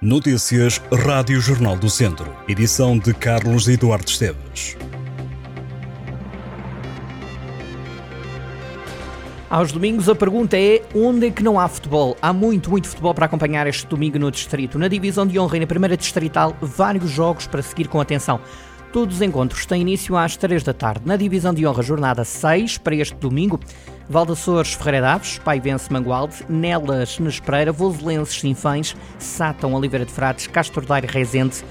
Notícias Rádio Jornal do Centro. Edição de Carlos Eduardo Esteves. Aos domingos a pergunta é onde é que não há futebol? Há muito, muito futebol para acompanhar este domingo no Distrito. Na divisão de honra e na primeira distrital, vários jogos para seguir com atenção. Todos os encontros têm início às 3 da tarde. Na divisão de honra, jornada 6 para este domingo, Valdaçores Ferreira Daves, Paivense Mangualde, Nelas Nespreira, Voselenses Sinfães, Sátão Oliveira de Frades, Castro Daire Rezende,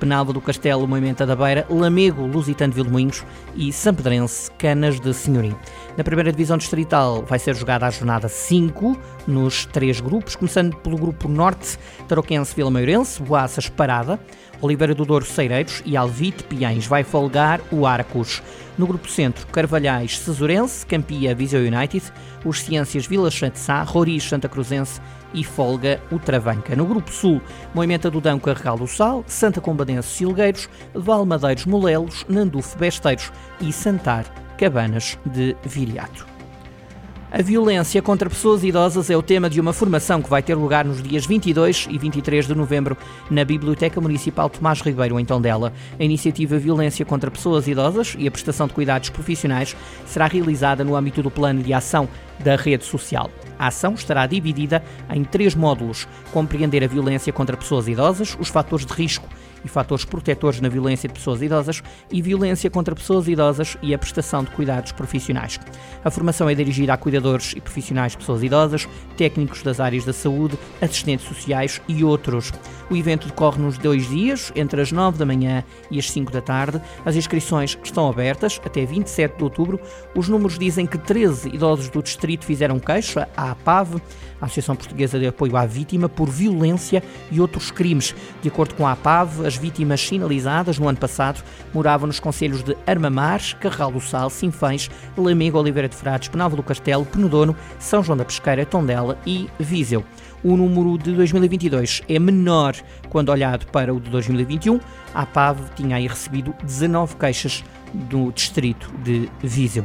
Penalva do Castelo, Moimenta da Beira, Lamego, Lusitano de Vilmoinhos e Sampedrense, Canas de Senhorim. Na primeira divisão distrital vai ser jogada a jornada 5, nos três grupos, começando pelo grupo Norte, Tarouquense Vila Maiorense, Boaças Parada, Oliveira do Douro Ceireiros e Alvite Piães vai folgar o Arcos. No grupo centro, Carvalhais Cesurense, Campia Viseu United, os Ciências Vila Sá, Roriz Santa Cruzense e Folga o Travanca. No grupo sul, Moimenta do Dão Carregal do Sal, Santa Combadense Silgueiros, Valmadeiros Molelos, Nandufo Besteiros e Santar Cabanas de Viriato. A violência contra pessoas idosas é o tema de uma formação que vai ter lugar nos dias 22 e 23 de novembro na Biblioteca Municipal Tomás Ribeiro, em Tondela. A iniciativa Violência contra Pessoas Idosas e a prestação de cuidados profissionais será realizada no âmbito do plano de ação da rede social. A ação estará dividida em três módulos: compreender a violência contra pessoas idosas, os fatores de risco e fatores protetores na violência de pessoas idosas e violência contra pessoas idosas e a prestação de cuidados profissionais. A formação é dirigida a cuidadores e profissionais de pessoas idosas, técnicos das áreas da saúde, assistentes sociais e outros. O evento decorre nos dois dias, entre as 9 da manhã e as 5 da tarde. As inscrições estão abertas até 27 de outubro. Os números dizem que 13 idosos do distrito fizeram queixa à APAV, a Associação Portuguesa de Apoio à Vítima, por violência e outros crimes. De acordo com a APAV, as vítimas sinalizadas no ano passado moravam nos conselhos de Armamares, Carral do Sal, Sinfães, Lamego, Oliveira de Frades, Penalva do Castelo, Penedono, São João da Pesqueira, Tondela e Viseu. O número de 2022 é menor quando olhado para o de 2021. A APAV tinha aí recebido 19 queixas do distrito de Viseu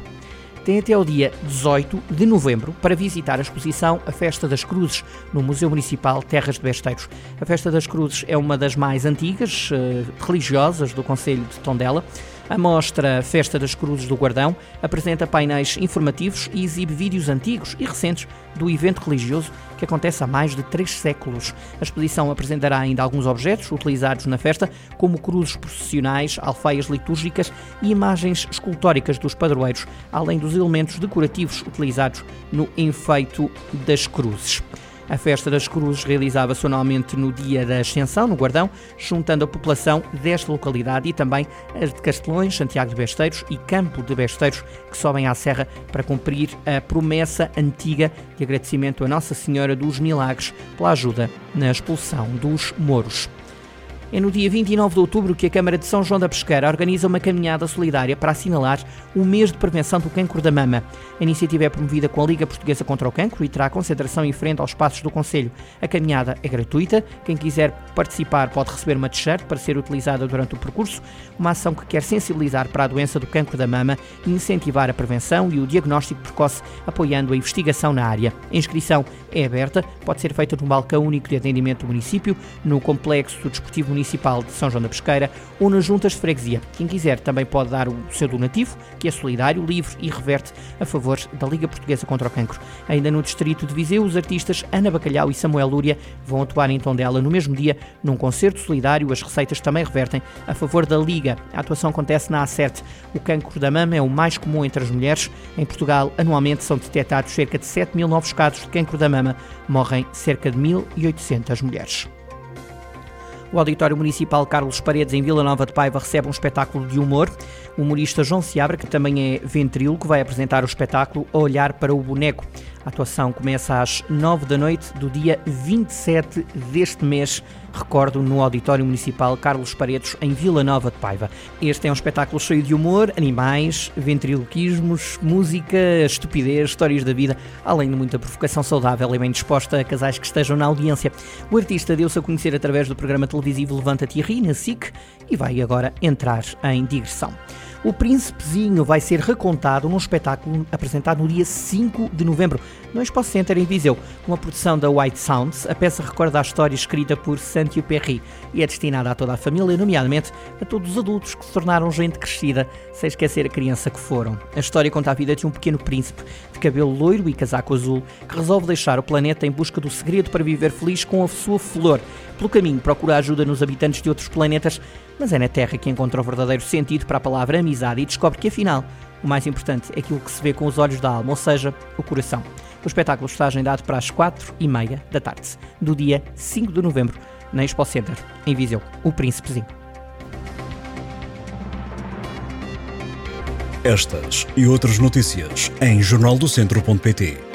tem até o dia 18 de novembro para visitar a exposição A Festa das Cruzes no Museu Municipal Terras de Besteiros. A Festa das Cruzes é uma das mais antigas uh, religiosas do Conselho de Tondela. A mostra Festa das Cruzes do Guardão apresenta painéis informativos e exibe vídeos antigos e recentes do evento religioso que acontece há mais de três séculos. A exposição apresentará ainda alguns objetos utilizados na festa, como cruzes processionais, alfaias litúrgicas e imagens escultóricas dos padroeiros, além dos elementos decorativos utilizados no enfeito das cruzes. A festa das cruzes realizava-se anualmente no dia da Ascensão, no Guardão, juntando a população desta localidade e também as de Castelões, Santiago de Besteiros e Campo de Besteiros, que sobem à serra para cumprir a promessa antiga de agradecimento a Nossa Senhora dos Milagres pela ajuda na expulsão dos moros. É no dia 29 de outubro que a Câmara de São João da Pesqueira organiza uma caminhada solidária para assinalar o mês de prevenção do cancro da mama. A iniciativa é promovida com a Liga Portuguesa contra o Cancro e terá concentração em frente aos espaços do Conselho. A caminhada é gratuita. Quem quiser participar pode receber uma t-shirt para ser utilizada durante o percurso, uma ação que quer sensibilizar para a doença do cancro da mama e incentivar a prevenção e o diagnóstico precoce, apoiando a investigação na área. A inscrição é aberta, pode ser feita no balcão único de atendimento do município, no complexo desportivo municipal Municipal de São João da Pesqueira ou nas juntas de freguesia. Quem quiser também pode dar o seu donativo, que é solidário, livre e reverte a favor da Liga Portuguesa contra o Cancro. Ainda no distrito de Viseu, os artistas Ana Bacalhau e Samuel Lúria vão atuar em Tondela no mesmo dia num concerto solidário. As receitas também revertem a favor da Liga. A atuação acontece na A7. O cancro da mama é o mais comum entre as mulheres. Em Portugal, anualmente são detectados cerca de 7 mil novos casos de cancro da mama. Morrem cerca de 1.800 mulheres. O Auditório Municipal Carlos Paredes, em Vila Nova de Paiva, recebe um espetáculo de humor. O humorista João Seabra, que também é ventríloco, vai apresentar o espetáculo Olhar para o Boneco. A atuação começa às 9 da noite do dia 27 deste mês, recordo, no Auditório Municipal Carlos Paredes, em Vila Nova de Paiva. Este é um espetáculo cheio de humor, animais, ventriloquismos, música, estupidez, histórias da vida, além de muita provocação saudável e bem disposta a casais que estejam na audiência. O artista deu-se a conhecer através do programa televisivo Levanta-te e Ri, na SIC, e vai agora entrar em digressão. O Príncipezinho vai ser recontado num espetáculo apresentado no dia 5 de novembro, no Expo Center em Viseu. Uma produção da White Sounds, a peça recorda a história escrita por Saint-Exupéry e é destinada a toda a família, nomeadamente a todos os adultos que se tornaram gente crescida, sem esquecer a criança que foram. A história conta a vida de um pequeno príncipe de cabelo loiro e casaco azul que resolve deixar o planeta em busca do segredo para viver feliz com a sua flor. Pelo caminho, procura ajuda nos habitantes de outros planetas, mas é na Terra que encontra o verdadeiro sentido para a palavra amizade e descobre que, afinal, o mais importante é aquilo que se vê com os olhos da alma, ou seja, o coração. O espetáculo está agendado para as 4 e meia da tarde, do dia 5 de novembro, na Expo Center, em Viseu, o Príncipezinho. Estas e outras notícias em jornaldocentro.pt